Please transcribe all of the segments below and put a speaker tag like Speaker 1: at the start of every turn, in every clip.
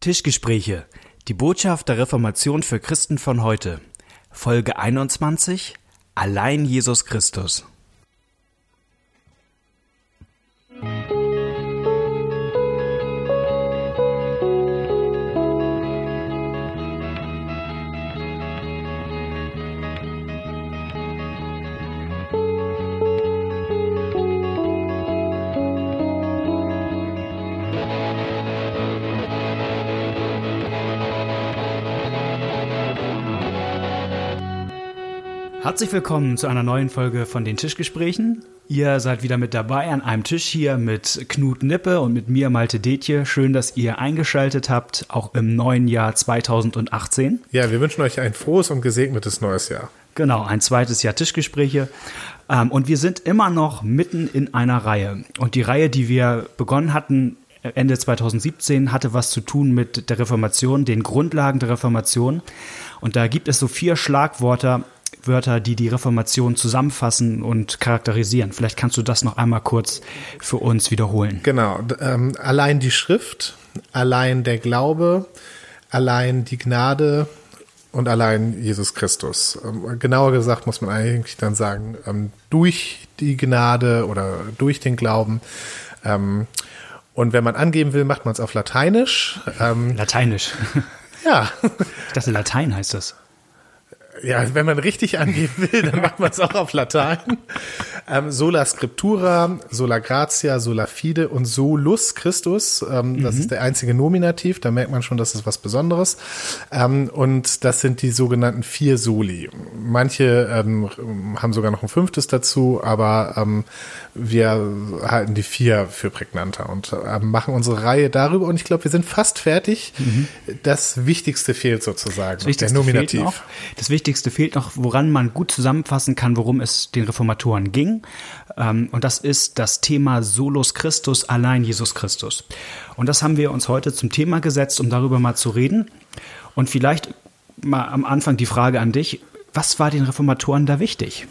Speaker 1: Tischgespräche. Die Botschaft der Reformation für Christen von heute. Folge 21. Allein Jesus Christus. Herzlich willkommen zu einer neuen Folge von den Tischgesprächen. Ihr seid wieder mit dabei an einem Tisch hier mit Knut Nippe und mit mir Malte Detje. Schön, dass ihr eingeschaltet habt, auch im neuen Jahr 2018.
Speaker 2: Ja, wir wünschen euch ein frohes und gesegnetes neues Jahr.
Speaker 1: Genau, ein zweites Jahr Tischgespräche. Ähm, und wir sind immer noch mitten in einer Reihe. Und die Reihe, die wir begonnen hatten, Ende 2017 hatte was zu tun mit der Reformation, den Grundlagen der Reformation. Und da gibt es so vier Schlagworte, Wörter, die die Reformation zusammenfassen und charakterisieren. Vielleicht kannst du das noch einmal kurz für uns wiederholen.
Speaker 2: Genau. Ähm, allein die Schrift, allein der Glaube, allein die Gnade und allein Jesus Christus. Ähm, genauer gesagt muss man eigentlich dann sagen, ähm, durch die Gnade oder durch den Glauben. Ähm, und wenn man angeben will, macht man es auf Lateinisch.
Speaker 1: Ähm, Lateinisch.
Speaker 2: Ja.
Speaker 1: Ich dachte, Latein heißt das.
Speaker 2: Ja, wenn man richtig angeben will, dann macht man es auch auf Latein. Ähm, sola Scriptura, Sola Gratia, Sola Fide und Solus Christus. Ähm, das mhm. ist der einzige Nominativ. Da merkt man schon, das ist was Besonderes. Ähm, und das sind die sogenannten vier Soli. Manche ähm, haben sogar noch ein fünftes dazu, aber ähm, wir halten die vier für prägnanter und äh, machen unsere Reihe darüber. Und ich glaube, wir sind fast fertig. Mhm. Das Wichtigste fehlt sozusagen. Das
Speaker 1: Wichtigste der Nominativ. Fehlt noch. Das Wichtigste fehlt noch, woran man gut zusammenfassen kann, worum es den Reformatoren ging. Ähm, und das ist das Thema Solus Christus, allein Jesus Christus. Und das haben wir uns heute zum Thema gesetzt, um darüber mal zu reden. Und vielleicht mal am Anfang die Frage an dich. Was war den Reformatoren da wichtig?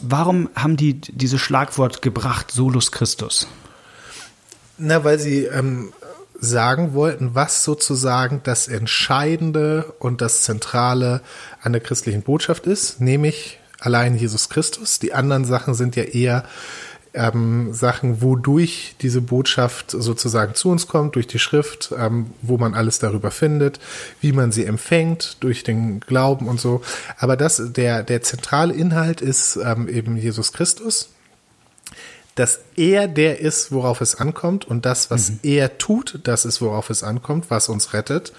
Speaker 1: Warum haben die dieses Schlagwort gebracht, Solus Christus?
Speaker 2: Na, weil sie ähm, sagen wollten, was sozusagen das Entscheidende und das Zentrale an der christlichen Botschaft ist, nämlich allein Jesus Christus. Die anderen Sachen sind ja eher ähm, Sachen, wodurch diese Botschaft sozusagen zu uns kommt, durch die Schrift, ähm, wo man alles darüber findet, wie man sie empfängt, durch den Glauben und so. Aber das, der, der zentrale Inhalt ist ähm, eben Jesus Christus, dass er der ist, worauf es ankommt und das, was mhm. er tut, das ist, worauf es ankommt, was uns rettet.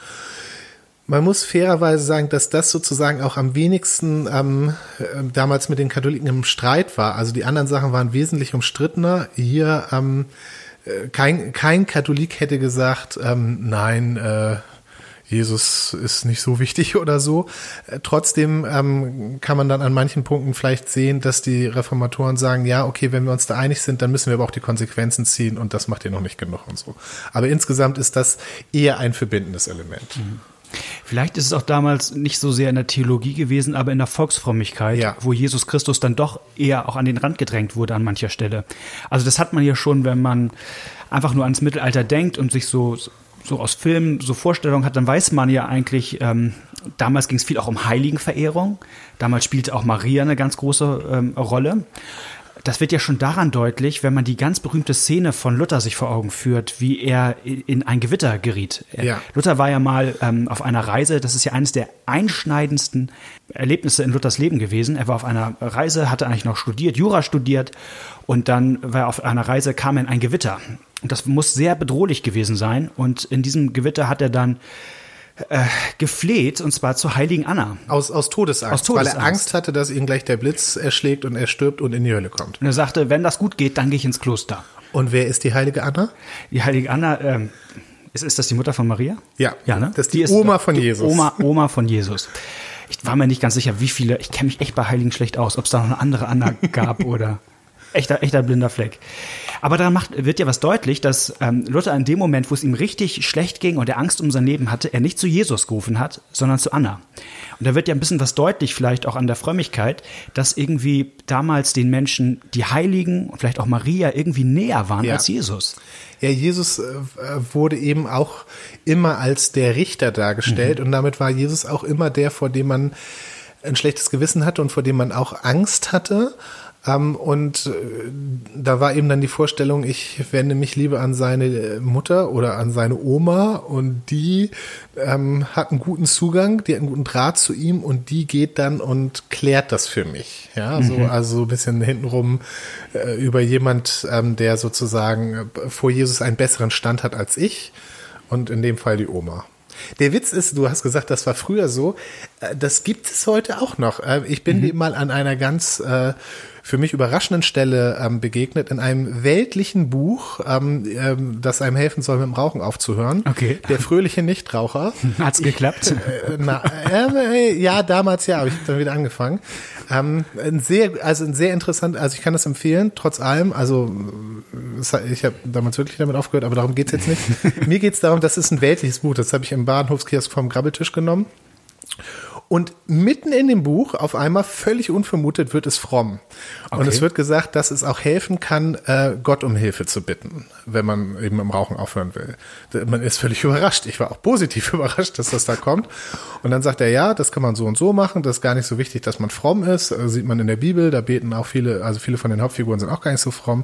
Speaker 2: Man muss fairerweise sagen, dass das sozusagen auch am wenigsten ähm, äh, damals mit den Katholiken im Streit war. Also die anderen Sachen waren wesentlich umstrittener. Hier ähm, äh, kein, kein Katholik hätte gesagt, ähm, nein, äh, Jesus ist nicht so wichtig oder so. Äh, trotzdem ähm, kann man dann an manchen Punkten vielleicht sehen, dass die Reformatoren sagen, ja, okay, wenn wir uns da einig sind, dann müssen wir aber auch die Konsequenzen ziehen und das macht ihr noch nicht genug und so. Aber insgesamt ist das eher ein verbindendes Element. Mhm.
Speaker 1: Vielleicht ist es auch damals nicht so sehr in der Theologie gewesen, aber in der Volksfrömmigkeit, ja. wo Jesus Christus dann doch eher auch an den Rand gedrängt wurde an mancher Stelle. Also das hat man ja schon, wenn man einfach nur ans Mittelalter denkt und sich so so aus Filmen so Vorstellungen hat, dann weiß man ja eigentlich, ähm, damals ging es viel auch um Heiligenverehrung. Damals spielte auch Maria eine ganz große ähm, Rolle das wird ja schon daran deutlich, wenn man die ganz berühmte Szene von Luther sich vor Augen führt, wie er in ein Gewitter geriet. Ja. Luther war ja mal ähm, auf einer Reise, das ist ja eines der einschneidendsten Erlebnisse in Luthers Leben gewesen. Er war auf einer Reise, hatte eigentlich noch studiert, Jura studiert und dann war er auf einer Reise, kam er in ein Gewitter. Und das muss sehr bedrohlich gewesen sein. Und in diesem Gewitter hat er dann äh, gefleht, und zwar zur heiligen Anna.
Speaker 2: Aus, aus Todesangst, aus Todesangst, weil er Angst hatte, dass ihn gleich der Blitz erschlägt und er stirbt und in die Hölle kommt.
Speaker 1: Und er sagte, wenn das gut geht, dann gehe ich ins Kloster.
Speaker 2: Und wer ist die heilige Anna?
Speaker 1: Die heilige Anna, ähm, ist, ist das die Mutter von Maria?
Speaker 2: Ja, ja ne? das ist die, die Oma ist, von die Jesus.
Speaker 1: Oma, Oma von Jesus. Ich war mir nicht ganz sicher, wie viele, ich kenne mich echt bei Heiligen schlecht aus, ob es da noch eine andere Anna gab oder... Echter, echter blinder Fleck. Aber da macht, wird ja was deutlich, dass ähm, Luther in dem Moment, wo es ihm richtig schlecht ging und er Angst um sein Leben hatte, er nicht zu Jesus gerufen hat, sondern zu Anna. Und da wird ja ein bisschen was deutlich, vielleicht auch an der Frömmigkeit, dass irgendwie damals den Menschen die Heiligen und vielleicht auch Maria irgendwie näher waren ja. als Jesus.
Speaker 2: Ja, Jesus äh, wurde eben auch immer als der Richter dargestellt mhm. und damit war Jesus auch immer der, vor dem man ein schlechtes Gewissen hatte und vor dem man auch Angst hatte. Ähm, und äh, da war eben dann die Vorstellung, ich wende mich lieber an seine Mutter oder an seine Oma und die ähm, hat einen guten Zugang, die hat einen guten Draht zu ihm und die geht dann und klärt das für mich. Ja, so, mhm. also ein bisschen hintenrum äh, über jemand, ähm, der sozusagen äh, vor Jesus einen besseren Stand hat als ich und in dem Fall die Oma. Der Witz ist, du hast gesagt, das war früher so. Äh, das gibt es heute auch noch. Äh, ich bin mhm. mal an einer ganz äh, für mich überraschenden Stelle ähm, begegnet in einem weltlichen Buch, ähm, ähm, das einem helfen soll, mit dem Rauchen aufzuhören.
Speaker 1: Okay.
Speaker 2: Der fröhliche Nichtraucher.
Speaker 1: Hat's geklappt?
Speaker 2: Äh, na, äh, ja, damals ja, aber ich habe dann wieder angefangen. Ähm, ein sehr, also ein sehr interessant, also ich kann das empfehlen, trotz allem. Also ich habe damals wirklich damit aufgehört, aber darum geht's jetzt nicht. Mir geht's darum, das ist ein weltliches Buch. Das habe ich im Bahnhofskiosk vom Grabbeltisch genommen. Und mitten in dem Buch, auf einmal völlig unvermutet, wird es fromm. Okay. Und es wird gesagt, dass es auch helfen kann, äh, Gott um Hilfe zu bitten, wenn man eben im Rauchen aufhören will. Man ist völlig überrascht. Ich war auch positiv überrascht, dass das da kommt. Und dann sagt er, ja, das kann man so und so machen. Das ist gar nicht so wichtig, dass man fromm ist. Das sieht man in der Bibel. Da beten auch viele, also viele von den Hauptfiguren sind auch gar nicht so fromm.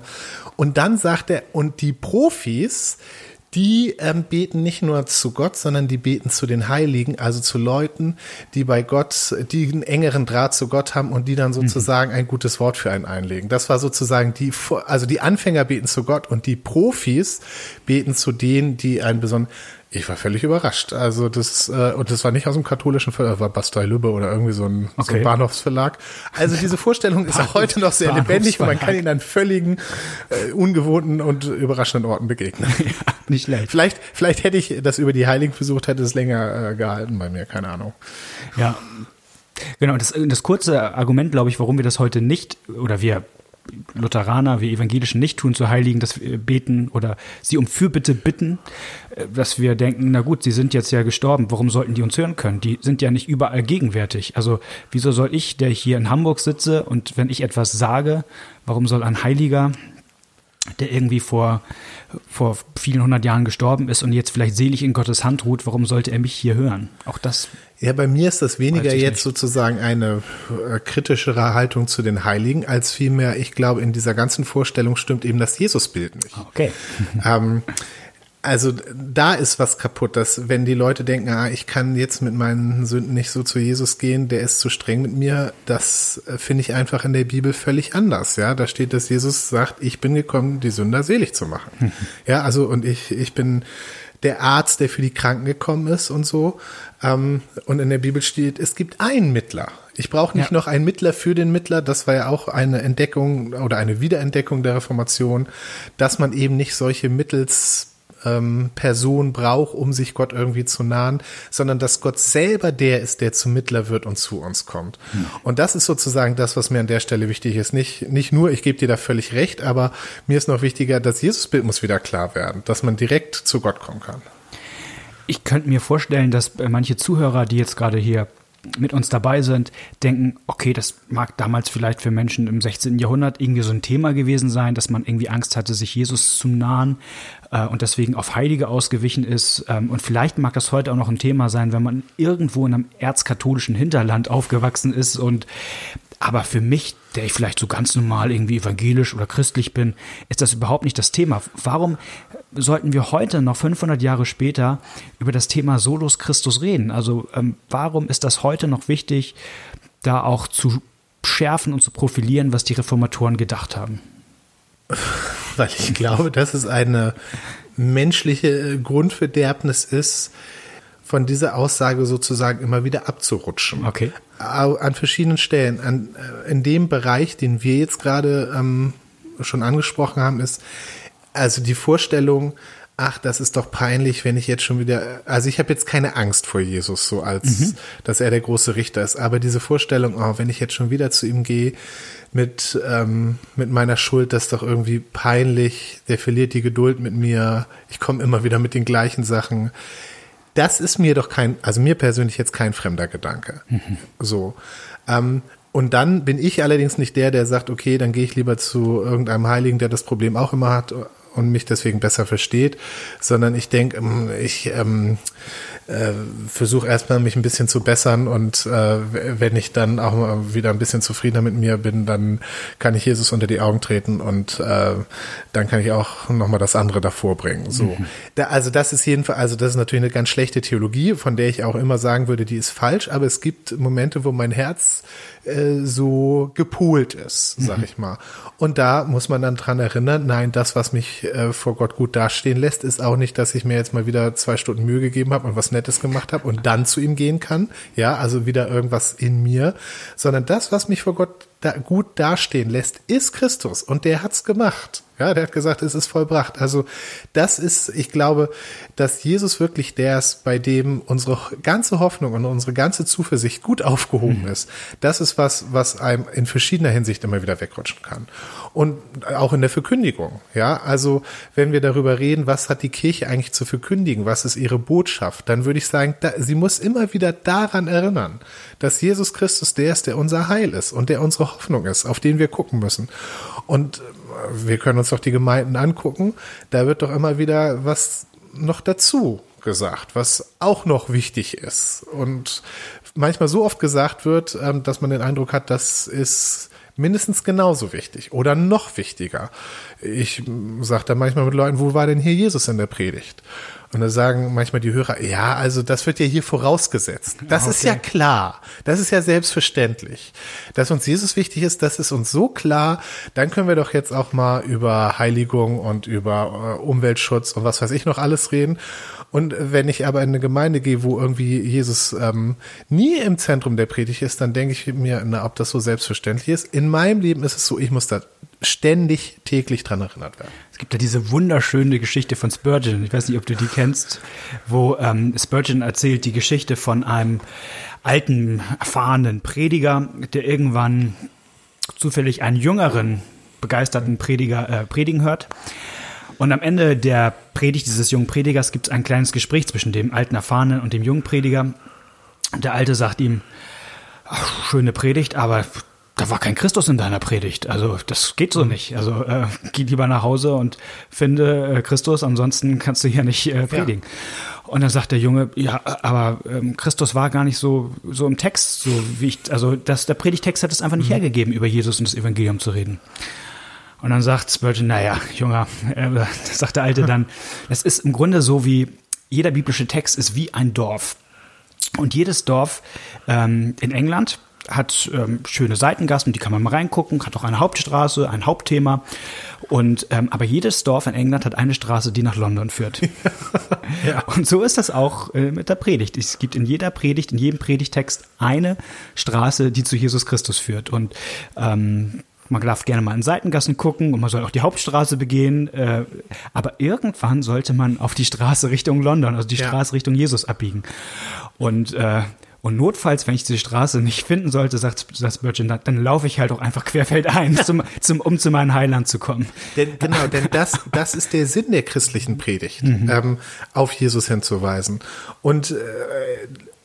Speaker 2: Und dann sagt er, und die Profis, die ähm, beten nicht nur zu Gott, sondern die beten zu den Heiligen, also zu Leuten, die bei Gott, die einen engeren Draht zu Gott haben und die dann mhm. sozusagen ein gutes Wort für einen einlegen. Das war sozusagen die, also die Anfänger beten zu Gott und die Profis beten zu denen, die einen besonderen, ich war völlig überrascht. Also das äh, und das war nicht aus dem katholischen Verlag, war Bastei Lübbe oder irgendwie so ein, okay. so ein Bahnhofsverlag. Also diese Vorstellung ist auch heute noch sehr lebendig und man kann ihn an völligen äh, ungewohnten und überraschenden Orten begegnen.
Speaker 1: Ja, nicht schlecht.
Speaker 2: Vielleicht vielleicht hätte ich das über die Heiligen versucht, hätte es länger äh, gehalten bei mir, keine Ahnung.
Speaker 1: Ja. Genau, das, das kurze Argument, glaube ich, warum wir das heute nicht oder wir Lutheraner, wir Evangelischen nicht tun zu Heiligen, dass wir beten oder sie um Fürbitte bitten, äh, dass wir denken, na gut, sie sind jetzt ja gestorben, warum sollten die uns hören können? Die sind ja nicht überall gegenwärtig. Also wieso soll ich, der hier in Hamburg sitze und wenn ich etwas sage, warum soll ein Heiliger, der irgendwie vor, vor vielen hundert Jahren gestorben ist und jetzt vielleicht selig in Gottes Hand ruht, warum sollte er mich hier hören? Auch das
Speaker 2: ja, bei mir ist das weniger jetzt nicht. sozusagen eine äh, kritischere Haltung zu den Heiligen, als vielmehr, ich glaube, in dieser ganzen Vorstellung stimmt eben das Jesusbild nicht.
Speaker 1: Okay.
Speaker 2: ähm, also da ist was kaputt, dass wenn die Leute denken, ah, ich kann jetzt mit meinen Sünden nicht so zu Jesus gehen, der ist zu streng mit mir, das äh, finde ich einfach in der Bibel völlig anders. Ja, da steht, dass Jesus sagt, ich bin gekommen, die Sünder selig zu machen. ja, also und ich ich bin der Arzt, der für die Kranken gekommen ist und so. Ähm, und in der Bibel steht, es gibt einen Mittler. Ich brauche nicht ja. noch einen Mittler für den Mittler. Das war ja auch eine Entdeckung oder eine Wiederentdeckung der Reformation, dass man eben nicht solche Mittels ähm, Person braucht, um sich Gott irgendwie zu nahen, sondern dass Gott selber der ist, der zum Mittler wird und zu uns kommt. Hm. Und das ist sozusagen das, was mir an der Stelle wichtig ist. Nicht, nicht nur, ich gebe dir da völlig recht, aber mir ist noch wichtiger, das Jesusbild muss wieder klar werden, dass man direkt zu Gott kommen kann.
Speaker 1: Ich könnte mir vorstellen, dass manche Zuhörer, die jetzt gerade hier mit uns dabei sind, denken, okay, das mag damals vielleicht für Menschen im 16. Jahrhundert irgendwie so ein Thema gewesen sein, dass man irgendwie Angst hatte, sich Jesus zu nahen äh, und deswegen auf Heilige ausgewichen ist. Ähm, und vielleicht mag das heute auch noch ein Thema sein, wenn man irgendwo in einem erzkatholischen Hinterland aufgewachsen ist und aber für mich, der ich vielleicht so ganz normal irgendwie evangelisch oder christlich bin, ist das überhaupt nicht das Thema. Warum sollten wir heute, noch 500 Jahre später, über das Thema Solus Christus reden? Also ähm, warum ist das heute noch wichtig, da auch zu schärfen und zu profilieren, was die Reformatoren gedacht haben?
Speaker 2: Weil ich glaube, dass es eine menschliche Grundverderbnis ist, von dieser Aussage sozusagen immer wieder abzurutschen.
Speaker 1: Okay.
Speaker 2: An verschiedenen Stellen. An, äh, in dem Bereich, den wir jetzt gerade ähm, schon angesprochen haben, ist also die Vorstellung, ach, das ist doch peinlich, wenn ich jetzt schon wieder, also ich habe jetzt keine Angst vor Jesus, so als, mhm. dass er der große Richter ist, aber diese Vorstellung, oh, wenn ich jetzt schon wieder zu ihm gehe mit, ähm, mit meiner Schuld, das ist doch irgendwie peinlich, der verliert die Geduld mit mir, ich komme immer wieder mit den gleichen Sachen. Das ist mir doch kein, also mir persönlich jetzt kein fremder Gedanke. Mhm. So. Ähm, und dann bin ich allerdings nicht der, der sagt, okay, dann gehe ich lieber zu irgendeinem Heiligen, der das Problem auch immer hat und mich deswegen besser versteht, sondern ich denke, ähm, ich ähm, äh, versuche erstmal mich ein bisschen zu bessern und äh, wenn ich dann auch mal wieder ein bisschen zufriedener mit mir bin, dann kann ich Jesus unter die Augen treten und äh, dann kann ich auch nochmal das andere davor bringen. So, mhm. da, also das ist jedenfalls, also das ist natürlich eine ganz schlechte Theologie, von der ich auch immer sagen würde, die ist falsch, aber es gibt Momente, wo mein Herz äh, so gepoolt ist, sag mhm. ich mal. Und da muss man dann dran erinnern, nein, das, was mich äh, vor Gott gut dastehen lässt, ist auch nicht, dass ich mir jetzt mal wieder zwei Stunden Mühe gegeben habe und was Nettes gemacht habe und dann zu ihm gehen kann. Ja, also wieder irgendwas in mir, sondern das, was mich vor Gott da gut dastehen lässt, ist Christus und der hat's gemacht. Ja, der hat gesagt, es ist vollbracht. Also das ist, ich glaube, dass Jesus wirklich der ist, bei dem unsere ganze Hoffnung und unsere ganze Zuversicht gut aufgehoben mhm. ist. Das ist was, was einem in verschiedener Hinsicht immer wieder wegrutschen kann. Und auch in der Verkündigung. Ja, also wenn wir darüber reden, was hat die Kirche eigentlich zu verkündigen, was ist ihre Botschaft, dann würde ich sagen, da, sie muss immer wieder daran erinnern, dass Jesus Christus der ist, der unser Heil ist und der unsere Hoffnung ist, auf den wir gucken müssen. Und wir können uns doch die Gemeinden angucken, da wird doch immer wieder was noch dazu gesagt, was auch noch wichtig ist und manchmal so oft gesagt wird, ähm, dass man den Eindruck hat, das ist mindestens genauso wichtig oder noch wichtiger. Ich sage da manchmal mit Leuten, wo war denn hier Jesus in der Predigt? Und da sagen manchmal die Hörer, ja, also das wird ja hier vorausgesetzt. Das okay. ist ja klar. Das ist ja selbstverständlich. Dass uns Jesus wichtig ist, das ist uns so klar. Dann können wir doch jetzt auch mal über Heiligung und über äh, Umweltschutz und was weiß ich noch alles reden. Und wenn ich aber in eine Gemeinde gehe, wo irgendwie Jesus ähm, nie im Zentrum der Predigt ist, dann denke ich mir, na, ob das so selbstverständlich ist. In meinem Leben ist es so, ich muss da ständig täglich dran erinnert werden.
Speaker 1: Es gibt ja diese wunderschöne Geschichte von Spurgeon, ich weiß nicht, ob du die kennst, wo ähm, Spurgeon erzählt die Geschichte von einem alten, erfahrenen Prediger, der irgendwann zufällig einen jüngeren, begeisterten Prediger äh, predigen hört. Und am Ende der Predigt dieses jungen Predigers gibt es ein kleines Gespräch zwischen dem alten Erfahrenen und dem jungen Prediger. Der Alte sagt ihm, schöne Predigt, aber da war kein Christus in deiner Predigt. Also das geht so nicht. Also äh, geh lieber nach Hause und finde äh, Christus, ansonsten kannst du hier nicht äh, predigen. Ja. Und dann sagt der Junge, ja, aber ähm, Christus war gar nicht so so im Text, so wie ich, also das, der Predigtext hat es einfach nicht mhm. hergegeben, über Jesus und das Evangelium zu reden. Und dann sagt Spurgeon, naja, Junger, äh, sagt der Alte dann, es ist im Grunde so wie jeder biblische Text ist wie ein Dorf. Und jedes Dorf ähm, in England hat ähm, schöne Seitengassen, die kann man mal reingucken, hat auch eine Hauptstraße, ein Hauptthema. Und ähm, aber jedes Dorf in England hat eine Straße, die nach London führt. ja. Und so ist das auch äh, mit der Predigt. Es gibt in jeder Predigt, in jedem Predigtext eine Straße, die zu Jesus Christus führt. Und ähm, man darf gerne mal in Seitengassen gucken und man soll auch die Hauptstraße begehen. Äh, aber irgendwann sollte man auf die Straße Richtung London, also die ja. Straße Richtung Jesus abbiegen. Und äh, und notfalls, wenn ich die Straße nicht finden sollte, sagt, sagt Spurgeon, dann, dann laufe ich halt auch einfach querfeldein, zum, zum, um zu meinem Heiland zu kommen.
Speaker 2: Denn, genau, denn das, das ist der Sinn der christlichen Predigt, mhm. ähm, auf Jesus hinzuweisen. Und äh,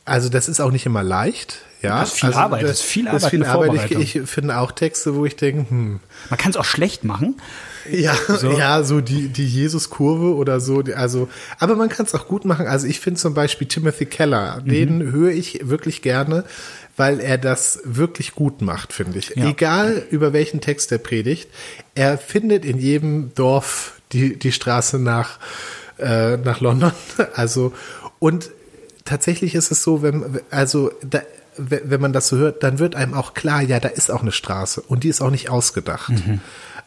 Speaker 2: also das ist auch nicht immer leicht. Ja,
Speaker 1: das ist viel
Speaker 2: also,
Speaker 1: Arbeit. Das ist viel Arbeit. Das ist
Speaker 2: viel Arbeit. Ich, ich finde auch Texte, wo ich denke, hm.
Speaker 1: Man kann es auch schlecht machen.
Speaker 2: Ja, so. ja, so die, die Jesus-Kurve oder so. Also, aber man kann es auch gut machen. Also ich finde zum Beispiel Timothy Keller, mhm. den höre ich wirklich gerne, weil er das wirklich gut macht, finde ich. Ja. Egal über welchen Text er predigt, er findet in jedem Dorf die, die Straße nach, äh, nach London. Also, und tatsächlich ist es so, wenn, also, da, wenn man das so hört, dann wird einem auch klar, ja, da ist auch eine Straße und die ist auch nicht ausgedacht. Mhm.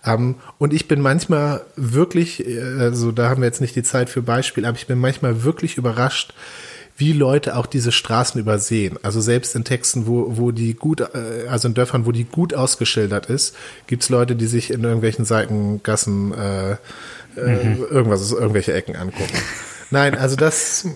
Speaker 2: Ähm, und ich bin manchmal wirklich, äh, also da haben wir jetzt nicht die Zeit für Beispiel, aber ich bin manchmal wirklich überrascht, wie Leute auch diese Straßen übersehen. Also selbst in Texten, wo, wo die gut, äh, also in Dörfern, wo die gut ausgeschildert ist, gibt's Leute, die sich in irgendwelchen Seitengassen äh, äh, mhm. irgendwas, irgendwelche Ecken angucken. Nein, also das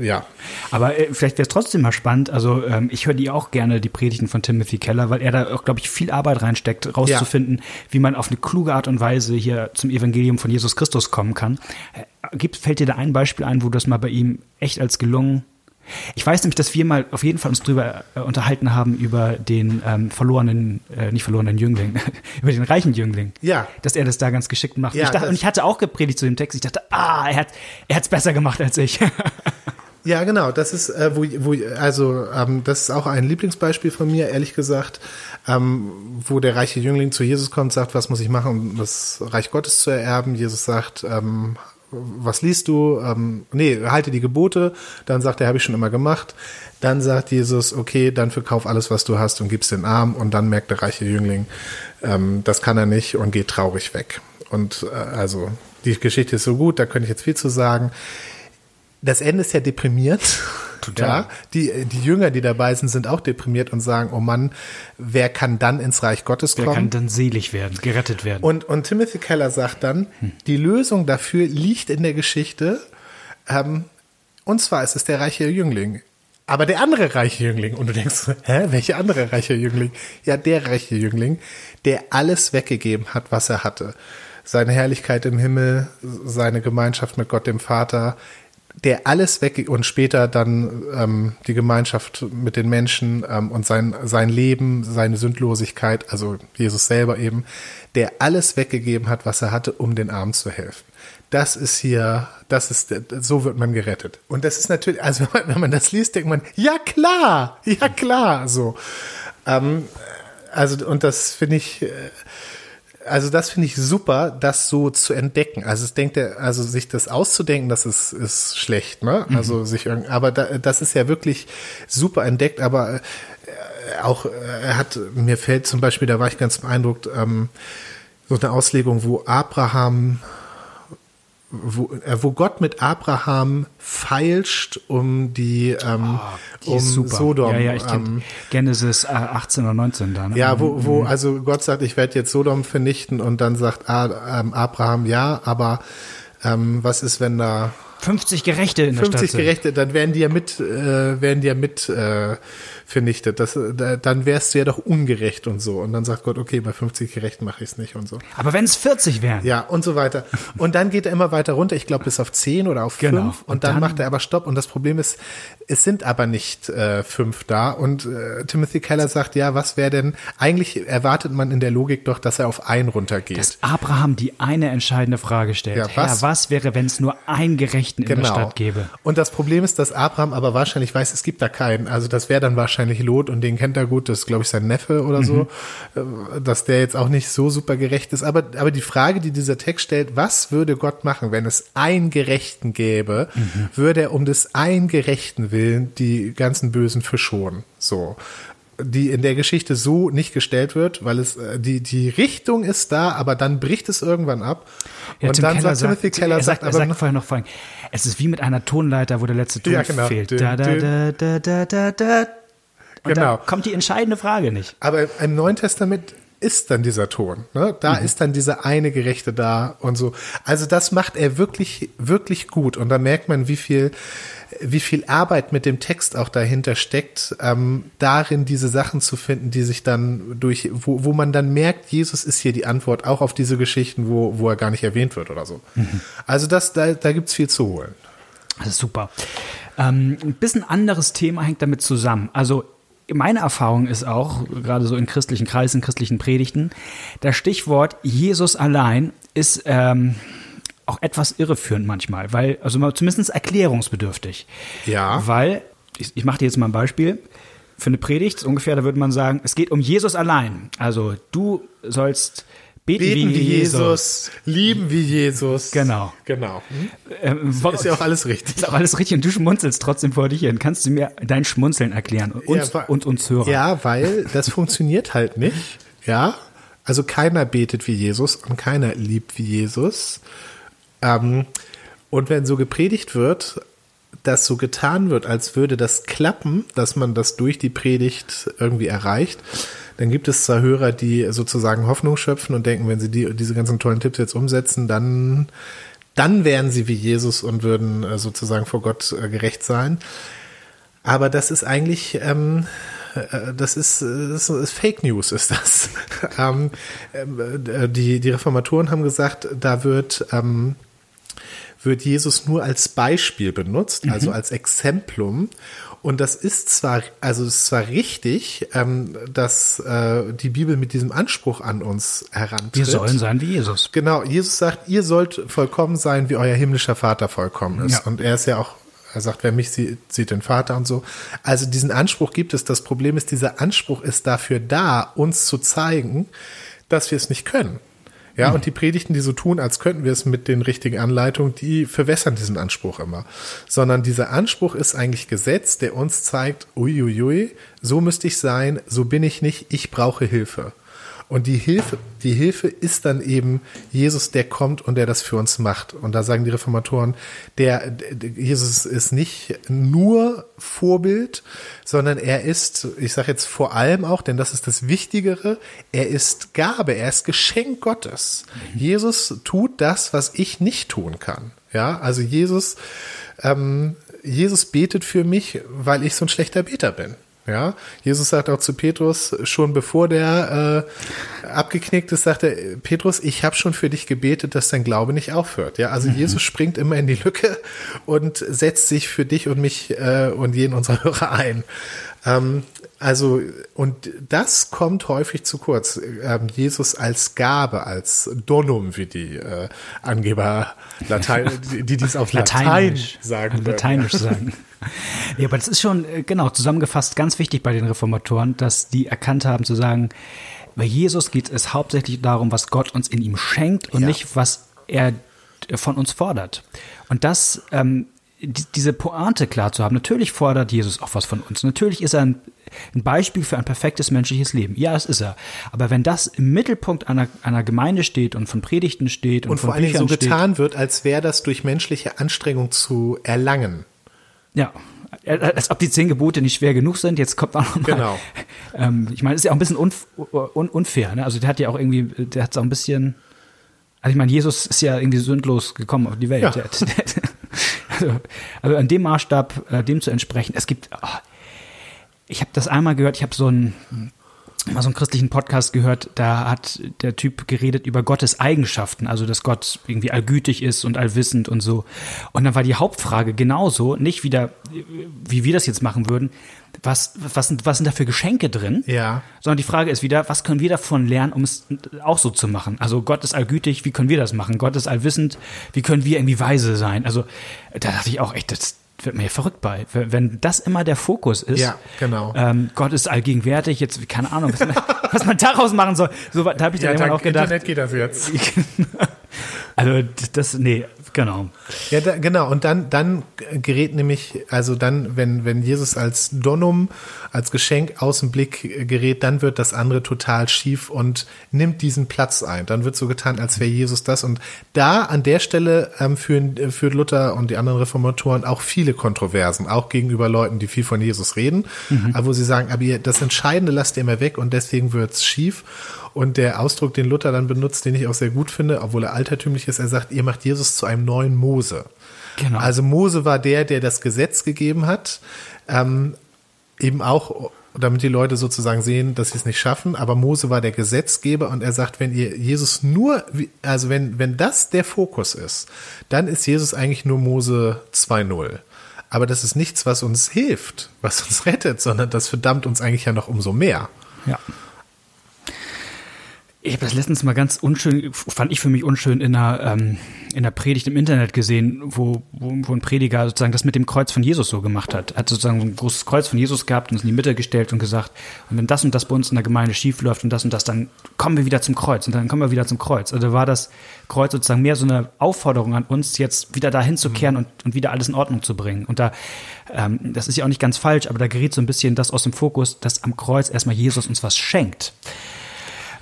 Speaker 2: ja.
Speaker 1: Aber äh, vielleicht wäre es trotzdem mal spannend. Also ähm, ich höre die auch gerne, die Predigten von Timothy Keller, weil er da auch, glaube ich, viel Arbeit reinsteckt, rauszufinden, ja. wie man auf eine kluge Art und Weise hier zum Evangelium von Jesus Christus kommen kann. Äh, gibt, fällt dir da ein Beispiel ein, wo das mal bei ihm echt als gelungen ich weiß nämlich, dass wir mal auf jeden Fall uns drüber äh, unterhalten haben über den ähm, verlorenen, äh, nicht verlorenen Jüngling, über den reichen Jüngling.
Speaker 2: Ja.
Speaker 1: Dass er das da ganz geschickt macht. Ja, ich dachte, und ich hatte auch gepredigt zu dem Text. Ich dachte, ah, er hat er hat's besser gemacht als ich.
Speaker 2: Ja, genau. Das ist, äh, wo, wo, also ähm, das ist auch ein Lieblingsbeispiel von mir, ehrlich gesagt, ähm, wo der reiche Jüngling zu Jesus kommt, sagt, was muss ich machen, um das Reich Gottes zu ererben. Jesus sagt, ähm, was liest du? Ähm, nee, halte die Gebote. Dann sagt er, habe ich schon immer gemacht. Dann sagt Jesus, okay, dann verkauf alles, was du hast und gib's den Arm. Und dann merkt der reiche Jüngling, ähm, das kann er nicht und geht traurig weg. Und äh, also die Geschichte ist so gut, da könnte ich jetzt viel zu sagen das Ende ist ja deprimiert. Total. Ja, die, die Jünger, die dabei sind, sind auch deprimiert und sagen, oh Mann, wer kann dann ins Reich Gottes kommen? Wer kann
Speaker 1: dann selig werden, gerettet werden?
Speaker 2: Und, und Timothy Keller sagt dann, hm. die Lösung dafür liegt in der Geschichte, ähm, und zwar ist es der reiche Jüngling. Aber der andere reiche Jüngling. Und du denkst, hä, welcher andere reiche Jüngling? Ja, der reiche Jüngling, der alles weggegeben hat, was er hatte. Seine Herrlichkeit im Himmel, seine Gemeinschaft mit Gott dem Vater, der alles weg und später dann ähm, die Gemeinschaft mit den Menschen ähm, und sein, sein Leben, seine Sündlosigkeit, also Jesus selber eben, der alles weggegeben hat, was er hatte, um den Armen zu helfen. Das ist hier, das ist, so wird man gerettet. Und das ist natürlich, also wenn man das liest, denkt man, ja klar, ja klar, so. Ähm, also, und das finde ich, äh, also das finde ich super, das so zu entdecken. Also es denkt er, also sich das auszudenken, das ist, ist schlecht, ne? Mhm. Also sich irgendwie, aber da, das ist ja wirklich super entdeckt, aber äh, auch, äh, er hat, mir fällt zum Beispiel, da war ich ganz beeindruckt, ähm, so eine Auslegung, wo Abraham wo, äh, wo Gott mit Abraham feilscht um die, ähm, oh, die um Sodom.
Speaker 1: Ja, ja, ich kenne ähm, Genesis 18 oder 19 dann.
Speaker 2: Ne? Ja, wo, wo mhm. also Gott sagt, ich werde jetzt Sodom vernichten und dann sagt Abraham, ja, aber ähm, was ist, wenn da
Speaker 1: 50 Gerechte in
Speaker 2: der 50 Stadt Gerechte, dann werden die ja mit, äh, werden die ja mit äh, vernichtet. Das, da, dann wärst du ja doch ungerecht und so. Und dann sagt Gott, okay, bei 50 Gerechten mache ich es nicht und so.
Speaker 1: Aber wenn es 40 wären.
Speaker 2: Ja, und so weiter. Und dann geht er immer weiter runter, ich glaube bis auf 10 oder auf 5. Genau. Und, und dann, dann, macht er aber Stopp. Und das Problem ist, es sind aber nicht äh, fünf da. Und äh, Timothy Keller sagt, ja, was wäre denn, eigentlich erwartet man in der Logik doch, dass er auf ein runtergeht. Dass
Speaker 1: Abraham die eine entscheidende Frage stellt. Ja, was, Herr, was wäre, wenn es nur einen Gerechten in genau. der Stadt gäbe?
Speaker 2: Und das Problem ist, dass Abraham aber wahrscheinlich weiß, es gibt da keinen. Also das wäre dann wahrscheinlich wahrscheinlich Lot und den kennt er gut, das ist, glaube ich, sein Neffe oder mhm. so, äh, dass der jetzt auch nicht so super gerecht ist. Aber, aber die Frage, die dieser Text stellt, was würde Gott machen, wenn es einen Gerechten gäbe, mhm. würde er um des einen Gerechten willen die ganzen Bösen verschonen. So die in der Geschichte so nicht gestellt wird, weil es äh, die die Richtung ist da, aber dann bricht es irgendwann ab.
Speaker 1: Ja, und Tim dann Keller sagt Timothy Keller sagt, sagt, aber sagt vorher noch vorhin, es ist wie mit einer Tonleiter, wo der letzte Ton ja, genau. fehlt. Da, da, da, da, da, da, da, und genau. da kommt die entscheidende Frage nicht.
Speaker 2: Aber im Neuen Testament ist dann dieser Ton. Ne? Da mhm. ist dann dieser eine Gerechte da und so. Also das macht er wirklich, wirklich gut. Und da merkt man, wie viel, wie viel Arbeit mit dem Text auch dahinter steckt, ähm, darin diese Sachen zu finden, die sich dann durch, wo, wo man dann merkt, Jesus ist hier die Antwort auch auf diese Geschichten, wo, wo er gar nicht erwähnt wird oder so. Mhm. Also das, da, da gibt's viel zu holen.
Speaker 1: Das ist super. Ähm, ein bisschen anderes Thema hängt damit zusammen. Also meine Erfahrung ist auch, gerade so in christlichen Kreisen, in christlichen Predigten, das Stichwort Jesus allein ist ähm, auch etwas irreführend manchmal, weil, also zumindest erklärungsbedürftig.
Speaker 2: Ja.
Speaker 1: Weil, ich, ich mache dir jetzt mal ein Beispiel. Für eine Predigt ungefähr, da würde man sagen, es geht um Jesus allein. Also du sollst
Speaker 2: Beten, Beten wie, wie Jesus, Jesus, lieben wie Jesus.
Speaker 1: Genau.
Speaker 2: Genau. Ähm, ist ja auch alles richtig.
Speaker 1: Ist auch alles richtig und du schmunzelst trotzdem vor dich hin. Kannst du mir dein Schmunzeln erklären? Uns ja, und uns hören.
Speaker 2: Ja, weil das funktioniert halt nicht. Ja. Also keiner betet wie Jesus und keiner liebt wie Jesus. Ähm, und wenn so gepredigt wird, dass so getan wird, als würde das klappen, dass man das durch die Predigt irgendwie erreicht, dann gibt es zwar Hörer, die sozusagen Hoffnung schöpfen und denken, wenn sie die, diese ganzen tollen Tipps jetzt umsetzen, dann, dann wären sie wie Jesus und würden äh, sozusagen vor Gott äh, gerecht sein. Aber das ist eigentlich, ähm, äh, das ist, das ist, Fake News, ist das. ähm, die, die Reformatoren haben gesagt, da wird, ähm, wird Jesus nur als Beispiel benutzt, also mhm. als Exemplum. Und das ist zwar, also ist zwar richtig, ähm, dass äh, die Bibel mit diesem Anspruch an uns herantritt.
Speaker 1: Wir sollen sein wie Jesus.
Speaker 2: Genau, Jesus sagt, ihr sollt vollkommen sein, wie euer himmlischer Vater vollkommen ist. Ja. Und er ist ja auch er sagt, wer mich sieht, sieht den Vater und so. Also diesen Anspruch gibt es. Das Problem ist, dieser Anspruch ist dafür da, uns zu zeigen, dass wir es nicht können. Ja, mhm. und die Predigten, die so tun, als könnten wir es mit den richtigen Anleitungen, die verwässern diesen Anspruch immer. Sondern dieser Anspruch ist eigentlich Gesetz, der uns zeigt, uiuiui, so müsste ich sein, so bin ich nicht, ich brauche Hilfe. Und die Hilfe, die Hilfe ist dann eben Jesus, der kommt und der das für uns macht. Und da sagen die Reformatoren, der, der Jesus ist nicht nur Vorbild, sondern er ist, ich sage jetzt vor allem auch, denn das ist das Wichtigere, er ist Gabe, er ist Geschenk Gottes. Mhm. Jesus tut das, was ich nicht tun kann. Ja, also Jesus, ähm, Jesus betet für mich, weil ich so ein schlechter Beter bin. Ja, Jesus sagt auch zu Petrus, schon bevor der äh, abgeknickt ist, sagt er, Petrus, ich habe schon für dich gebetet, dass dein Glaube nicht aufhört. Ja, also mhm. Jesus springt immer in die Lücke und setzt sich für dich und mich äh, und jeden unserer Hörer ein. Ähm, also, und das kommt häufig zu kurz. Ähm, Jesus als Gabe, als Donum, wie die äh, Angeber Latein, die, die dies auf Lateinisch, Lateinisch sagen.
Speaker 1: Lateinisch sagen. Ja, aber das ist schon, äh, genau, zusammengefasst ganz wichtig bei den Reformatoren, dass die erkannt haben zu sagen, bei Jesus geht es hauptsächlich darum, was Gott uns in ihm schenkt und ja. nicht, was er von uns fordert. Und das, ähm, die, diese Pointe klar zu haben, natürlich fordert Jesus auch was von uns. Natürlich ist er ein, ein, Beispiel für ein perfektes menschliches Leben. Ja, das ist er. Aber wenn das im Mittelpunkt einer, einer Gemeinde steht und von Predigten steht und, und von vor allem so
Speaker 2: getan wird, als wäre das durch menschliche Anstrengung zu erlangen.
Speaker 1: Ja, als ob die zehn Gebote nicht schwer genug sind. Jetzt kommt auch noch mal. Genau. Ähm, ich meine, ist ja auch ein bisschen unf un unfair. Ne? Also der hat ja auch irgendwie, der hat so ein bisschen. Also ich meine, Jesus ist ja irgendwie sündlos gekommen auf die Welt. Ja. Der, der, also, also an dem Maßstab, äh, dem zu entsprechen. Es gibt. Oh, ich habe das einmal gehört. Ich habe so ein mal so einen christlichen Podcast gehört, da hat der Typ geredet über Gottes Eigenschaften, also dass Gott irgendwie allgütig ist und allwissend und so. Und dann war die Hauptfrage genauso, nicht wieder, wie wir das jetzt machen würden, was, was, sind, was sind da für Geschenke drin?
Speaker 2: Ja.
Speaker 1: Sondern die Frage ist wieder, was können wir davon lernen, um es auch so zu machen? Also Gott ist allgütig, wie können wir das machen? Gott ist allwissend, wie können wir irgendwie weise sein? Also da dachte ich auch echt, das, wird mir verrückt bei. Wenn das immer der Fokus ist,
Speaker 2: ja, genau.
Speaker 1: Ähm, Gott ist allgegenwärtig, jetzt, keine Ahnung, was man, was man daraus machen soll. So, da habe ich dann ja, irgendwann auch gedacht.
Speaker 2: Internet geht das jetzt.
Speaker 1: also, das, nee, Genau.
Speaker 2: Ja, da, genau. Und dann, dann gerät nämlich, also dann, wenn, wenn Jesus als Donum, als Geschenk aus dem Blick gerät, dann wird das andere total schief und nimmt diesen Platz ein. Dann wird so getan, als wäre Jesus das. Und da an der Stelle ähm, führen, führt Luther und die anderen Reformatoren auch viele Kontroversen, auch gegenüber Leuten, die viel von Jesus reden, mhm. wo sie sagen, aber ihr, das Entscheidende lasst ihr immer weg und deswegen wird's schief. Und der Ausdruck, den Luther dann benutzt, den ich auch sehr gut finde, obwohl er altertümlich ist, er sagt, ihr macht Jesus zu einem neuen Mose. Genau. Also Mose war der, der das Gesetz gegeben hat, ähm, eben auch damit die Leute sozusagen sehen, dass sie es nicht schaffen. Aber Mose war der Gesetzgeber und er sagt, wenn ihr Jesus nur, also wenn, wenn das der Fokus ist, dann ist Jesus eigentlich nur Mose 2.0. Aber das ist nichts, was uns hilft, was uns rettet, sondern das verdammt uns eigentlich ja noch umso mehr.
Speaker 1: Ja. Ich habe das letztens mal ganz unschön, fand ich für mich unschön in einer, ähm, in einer Predigt im Internet gesehen, wo, wo, wo ein Prediger sozusagen das mit dem Kreuz von Jesus so gemacht hat. Er hat sozusagen ein großes Kreuz von Jesus gehabt und es in die Mitte gestellt und gesagt, und wenn das und das bei uns in der Gemeinde schief läuft und das und das, dann kommen wir wieder zum Kreuz und dann kommen wir wieder zum Kreuz. Also war das Kreuz sozusagen mehr so eine Aufforderung an uns, jetzt wieder dahin zu kehren und, und wieder alles in Ordnung zu bringen. Und da, ähm, das ist ja auch nicht ganz falsch, aber da gerät so ein bisschen das aus dem Fokus, dass am Kreuz erstmal Jesus uns was schenkt.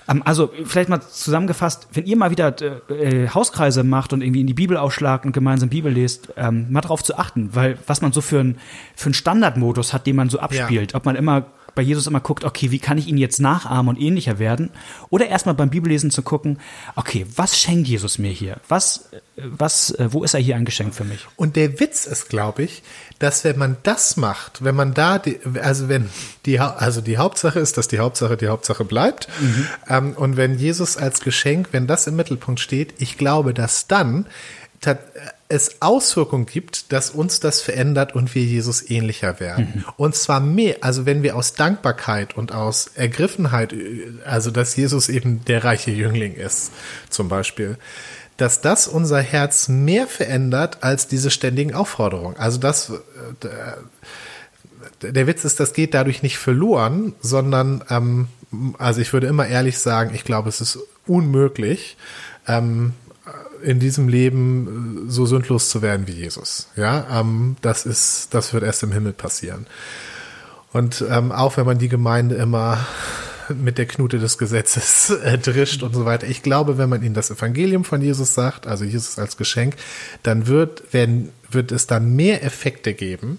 Speaker 1: Ähm, also vielleicht mal zusammengefasst, wenn ihr mal wieder äh, Hauskreise macht und irgendwie in die Bibel ausschlagt und gemeinsam Bibel lest, ähm, mal darauf zu achten, weil was man so für einen für einen Standardmodus hat, den man so abspielt, ja. ob man immer bei Jesus immer guckt, okay, wie kann ich ihn jetzt nachahmen und ähnlicher werden? Oder erstmal beim Bibellesen zu gucken, okay, was schenkt Jesus mir hier? Was, was, äh, wo ist er hier ein Geschenk für mich?
Speaker 2: Und der Witz ist, glaube ich, dass wenn man das macht, wenn man da, die, also wenn die, also die Hauptsache ist, dass die Hauptsache die Hauptsache bleibt, mhm. ähm, und wenn Jesus als Geschenk, wenn das im Mittelpunkt steht, ich glaube, dass dann es Auswirkungen gibt, dass uns das verändert und wir Jesus ähnlicher werden. Mhm. Und zwar mehr, also wenn wir aus Dankbarkeit und aus Ergriffenheit, also dass Jesus eben der reiche Jüngling ist, zum Beispiel, dass das unser Herz mehr verändert als diese ständigen Aufforderungen. Also das, äh, der Witz ist, das geht dadurch nicht verloren, sondern, ähm, also ich würde immer ehrlich sagen, ich glaube, es ist unmöglich, ähm, in diesem Leben äh, so sündlos zu werden wie Jesus. Ja, ähm, das ist, das wird erst im Himmel passieren. Und ähm, auch wenn man die Gemeinde immer mit der Knute des Gesetzes äh, drischt und so weiter. Ich glaube, wenn man ihnen das Evangelium von Jesus sagt, also Jesus als Geschenk, dann wird, werden, wird es dann mehr Effekte geben,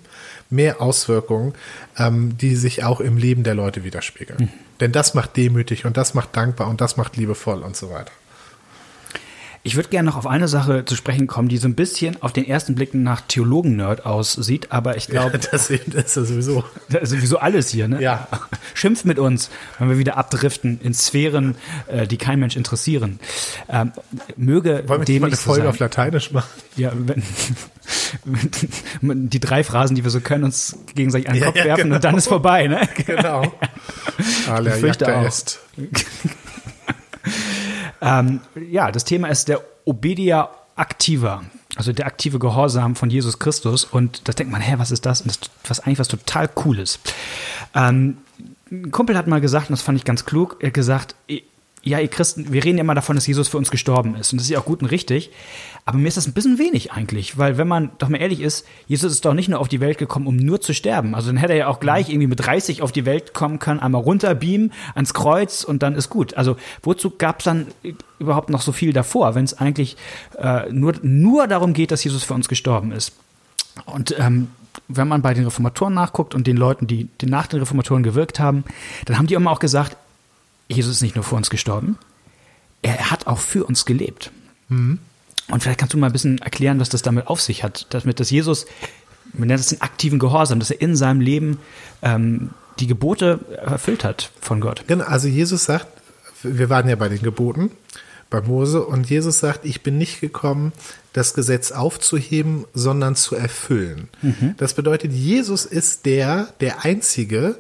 Speaker 2: mehr Auswirkungen, ähm, die sich auch im Leben der Leute widerspiegeln. Mhm. Denn das macht demütig und das macht dankbar und das macht liebevoll und so weiter.
Speaker 1: Ich würde gerne noch auf eine Sache zu sprechen kommen, die so ein bisschen auf den ersten Blick nach Theologen-Nerd aussieht, aber ich glaube.
Speaker 2: Ja, das, ist ja sowieso.
Speaker 1: Das ist sowieso alles hier, ne?
Speaker 2: Ja.
Speaker 1: Schimpft mit uns, wenn wir wieder abdriften in Sphären, äh, die kein Mensch interessieren. Ähm, möge
Speaker 2: Wollen wir mal eine Folge auf Lateinisch machen?
Speaker 1: Ja, wenn, die drei Phrasen, die wir so können, uns gegenseitig an den Kopf ja, ja, werfen genau. und dann ist vorbei, ne?
Speaker 2: Genau. Alia jacta est.
Speaker 1: Ähm, ja, das Thema ist der Obedia Activa, also der aktive Gehorsam von Jesus Christus. Und da denkt man, hä, was ist das? Und das ist was eigentlich was total Cooles. Ähm, ein Kumpel hat mal gesagt, und das fand ich ganz klug, er hat gesagt, ja, ihr Christen, wir reden ja immer davon, dass Jesus für uns gestorben ist. Und das ist ja auch gut und richtig. Aber mir ist das ein bisschen wenig eigentlich, weil wenn man doch mal ehrlich ist, Jesus ist doch nicht nur auf die Welt gekommen, um nur zu sterben. Also dann hätte er ja auch gleich irgendwie mit 30 auf die Welt kommen können, einmal runterbeamen ans Kreuz und dann ist gut. Also wozu gab es dann überhaupt noch so viel davor, wenn es eigentlich äh, nur, nur darum geht, dass Jesus für uns gestorben ist? Und ähm, wenn man bei den Reformatoren nachguckt und den Leuten, die, die nach den Reformatoren gewirkt haben, dann haben die immer auch gesagt, Jesus ist nicht nur für uns gestorben, er hat auch für uns gelebt. Mhm. Und vielleicht kannst du mal ein bisschen erklären, was das damit auf sich hat. Damit, dass Jesus, man nennt es den aktiven Gehorsam, dass er in seinem Leben ähm, die Gebote erfüllt hat von Gott.
Speaker 2: Genau, also Jesus sagt, wir waren ja bei den Geboten, bei Mose, und Jesus sagt, ich bin nicht gekommen, das Gesetz aufzuheben, sondern zu erfüllen. Mhm. Das bedeutet, Jesus ist der, der Einzige,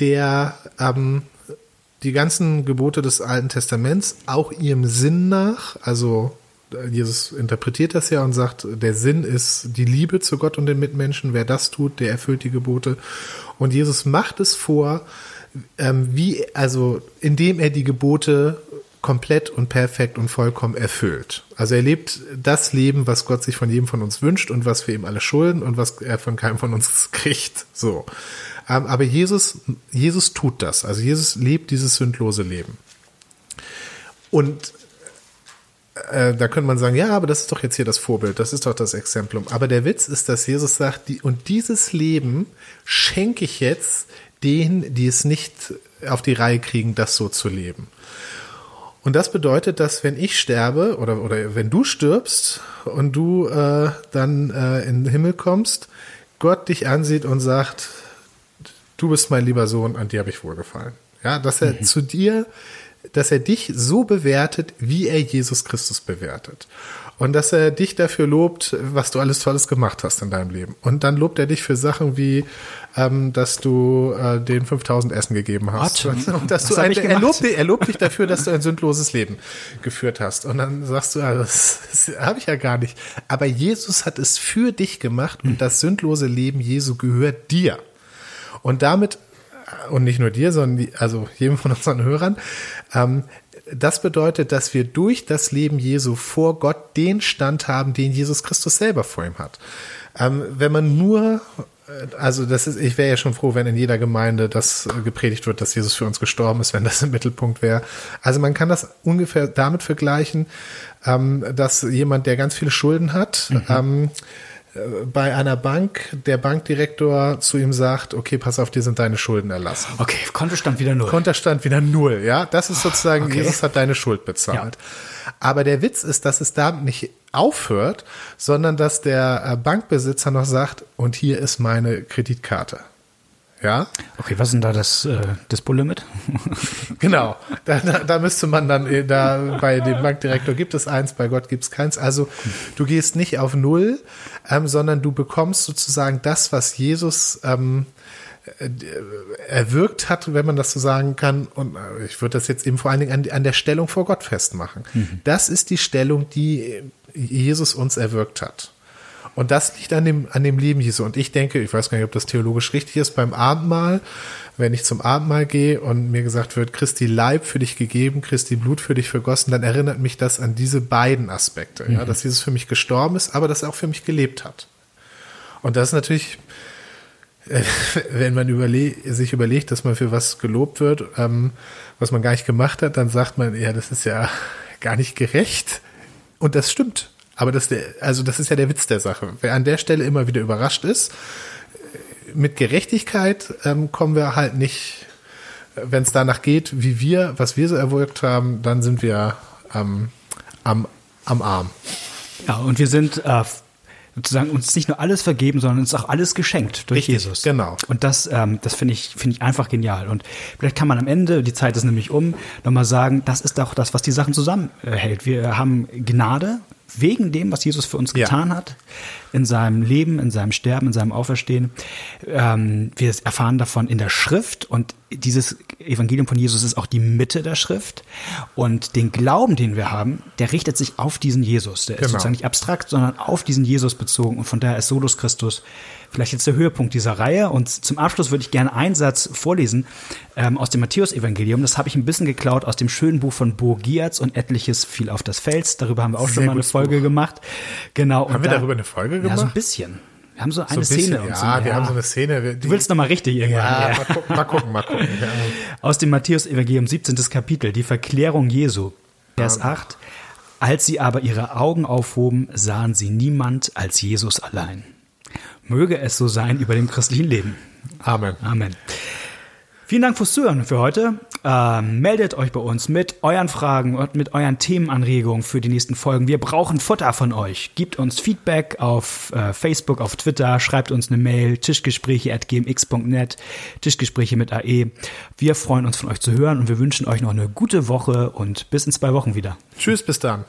Speaker 2: der ähm, die ganzen Gebote des Alten Testaments auch ihrem Sinn nach, also Jesus interpretiert das ja und sagt, der Sinn ist die Liebe zu Gott und den Mitmenschen. Wer das tut, der erfüllt die Gebote. Und Jesus macht es vor, ähm, wie, also, indem er die Gebote komplett und perfekt und vollkommen erfüllt. Also er lebt das Leben, was Gott sich von jedem von uns wünscht und was wir ihm alle schulden und was er von keinem von uns kriegt. So. Aber Jesus, Jesus tut das. Also Jesus lebt dieses sündlose Leben. Und äh, da könnte man sagen, ja, aber das ist doch jetzt hier das Vorbild, das ist doch das Exemplum. Aber der Witz ist, dass Jesus sagt, die, und dieses Leben schenke ich jetzt denen, die es nicht auf die Reihe kriegen, das so zu leben. Und das bedeutet, dass wenn ich sterbe oder, oder wenn du stirbst und du äh, dann äh, in den Himmel kommst, Gott dich ansieht und sagt, du bist mein lieber Sohn, an dir habe ich wohlgefallen. Ja, dass er mhm. zu dir, dass er dich so bewertet, wie er Jesus Christus bewertet. Und dass er dich dafür lobt, was du alles Tolles gemacht hast in deinem Leben. Und dann lobt er dich für Sachen wie, ähm, dass du äh, den 5000 Essen gegeben hast.
Speaker 1: What?
Speaker 2: Und dass du ein, er, lobt, er lobt dich dafür, dass du ein sündloses Leben geführt hast. Und dann sagst du, ja, das, das habe ich ja gar nicht. Aber Jesus hat es für dich gemacht und das sündlose Leben Jesu gehört dir. Und damit, und nicht nur dir, sondern also jedem von unseren Hörern, ähm, das bedeutet, dass wir durch das Leben Jesu vor Gott den Stand haben, den Jesus Christus selber vor ihm hat. Ähm, wenn man nur also das ist, ich wäre ja schon froh, wenn in jeder Gemeinde das äh, gepredigt wird, dass Jesus für uns gestorben ist, wenn das im Mittelpunkt wäre. Also man kann das ungefähr damit vergleichen, ähm, dass jemand, der ganz viele Schulden hat, mhm. Bei einer Bank der Bankdirektor zu ihm sagt, okay, pass auf, dir sind deine Schulden erlassen.
Speaker 1: Okay, Kontostand wieder null.
Speaker 2: Kontostand wieder null, ja. Das ist sozusagen, okay. Jesus hat deine Schuld bezahlt. Ja. Aber der Witz ist, dass es damit nicht aufhört, sondern dass der äh, Bankbesitzer noch sagt, und hier ist meine Kreditkarte. Ja.
Speaker 1: Okay, was ist denn da das äh, Dispo-Limit?
Speaker 2: genau, da, da, da, müsste man dann, äh, da bei dem Bankdirektor gibt es eins, bei Gott gibt es keins. Also du gehst nicht auf Null, ähm, sondern du bekommst sozusagen das, was Jesus ähm, äh, erwirkt hat, wenn man das so sagen kann. Und äh, ich würde das jetzt eben vor allen Dingen an, an der Stellung vor Gott festmachen. Mhm. Das ist die Stellung, die Jesus uns erwirkt hat. Und das liegt an dem, an dem Leben Jesu. Und ich denke, ich weiß gar nicht, ob das theologisch richtig ist, beim Abendmahl, wenn ich zum Abendmahl gehe und mir gesagt wird, Christi Leib für dich gegeben, Christi Blut für dich vergossen, dann erinnert mich das an diese beiden Aspekte. Mhm. Ja, dass Jesus für mich gestorben ist, aber dass er auch für mich gelebt hat. Und das ist natürlich, äh, wenn man überle sich überlegt, dass man für was gelobt wird, ähm, was man gar nicht gemacht hat, dann sagt man, ja, das ist ja gar nicht gerecht. Und das stimmt. Aber das, also das ist ja der Witz der Sache. Wer an der Stelle immer wieder überrascht ist, mit Gerechtigkeit ähm, kommen wir halt nicht, wenn es danach geht, wie wir, was wir so erwirkt haben, dann sind wir ähm, am, am Arm.
Speaker 1: Ja, und wir sind äh, sozusagen uns nicht nur alles vergeben, sondern uns auch alles geschenkt durch Richtig, Jesus.
Speaker 2: Genau.
Speaker 1: Und das, ähm, das finde ich, finde ich einfach genial. Und vielleicht kann man am Ende, die Zeit ist nämlich um, nochmal sagen, das ist auch das, was die Sachen zusammenhält. Wir haben Gnade, wegen dem, was Jesus für uns getan ja. hat, in seinem Leben, in seinem Sterben, in seinem Auferstehen. Ähm, wir erfahren davon in der Schrift und dieses Evangelium von Jesus ist auch die Mitte der Schrift. Und den Glauben, den wir haben, der richtet sich auf diesen Jesus. Der genau. ist sozusagen nicht abstrakt, sondern auf diesen Jesus bezogen. Und von daher ist Solus Christus vielleicht jetzt der Höhepunkt dieser Reihe. Und zum Abschluss würde ich gerne einen Satz vorlesen ähm, aus dem Matthäus-Evangelium. Das habe ich ein bisschen geklaut aus dem schönen Buch von Bo Giatz und etliches fiel auf das Fels. Darüber haben wir auch Sehr schon mal eine Folge Buch. gemacht. Genau.
Speaker 2: Haben wir da, darüber eine Folge gemacht?
Speaker 1: Ja, so ein bisschen. Wir haben so eine so ein Szene.
Speaker 2: Ja, so, ja, wir haben so eine Szene.
Speaker 1: du willst noch mal richtig irgendwann.
Speaker 2: Ja, ja. Mal, gucken, mal gucken, mal gucken. Ja.
Speaker 1: Aus dem Matthäus-Evangelium, 17. Kapitel, die Verklärung Jesu, Vers ja. 8. Als sie aber ihre Augen aufhoben, sahen sie niemand als Jesus allein. Möge es so sein über dem christlichen Leben.
Speaker 2: Amen.
Speaker 1: Amen. Vielen Dank fürs Zuhören für heute. Ähm, meldet euch bei uns mit euren Fragen und mit euren Themenanregungen für die nächsten Folgen. Wir brauchen Futter von euch. Gebt uns Feedback auf äh, Facebook, auf Twitter, schreibt uns eine Mail, tischgespräche.gmx.net, Tischgespräche mit AE. Wir freuen uns von euch zu hören und wir wünschen euch noch eine gute Woche und bis in zwei Wochen wieder.
Speaker 2: Tschüss, bis dann.